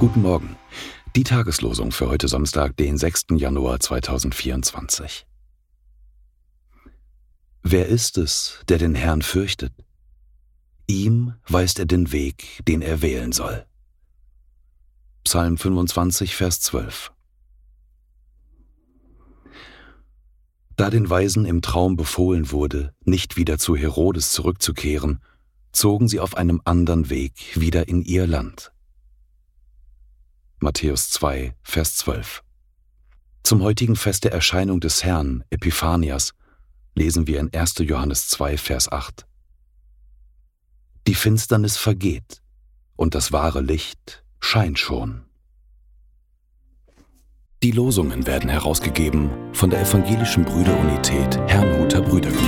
Morgen. Die Tageslosung für heute Samstag, den 6. Januar 2024. Wer ist es, der den Herrn fürchtet? Ihm weist er den Weg, den er wählen soll. Psalm 25, Vers 12. Da den Weisen im Traum befohlen wurde, nicht wieder zu Herodes zurückzukehren, zogen sie auf einem anderen Weg wieder in ihr Land. Matthäus 2, Vers 12. Zum heutigen Fest der Erscheinung des Herrn, Epiphanias, lesen wir in 1. Johannes 2, Vers 8. Die Finsternis vergeht und das wahre Licht scheint schon. Die Losungen werden herausgegeben von der Evangelischen Brüderunität Herrnhuter Brüdergemeine.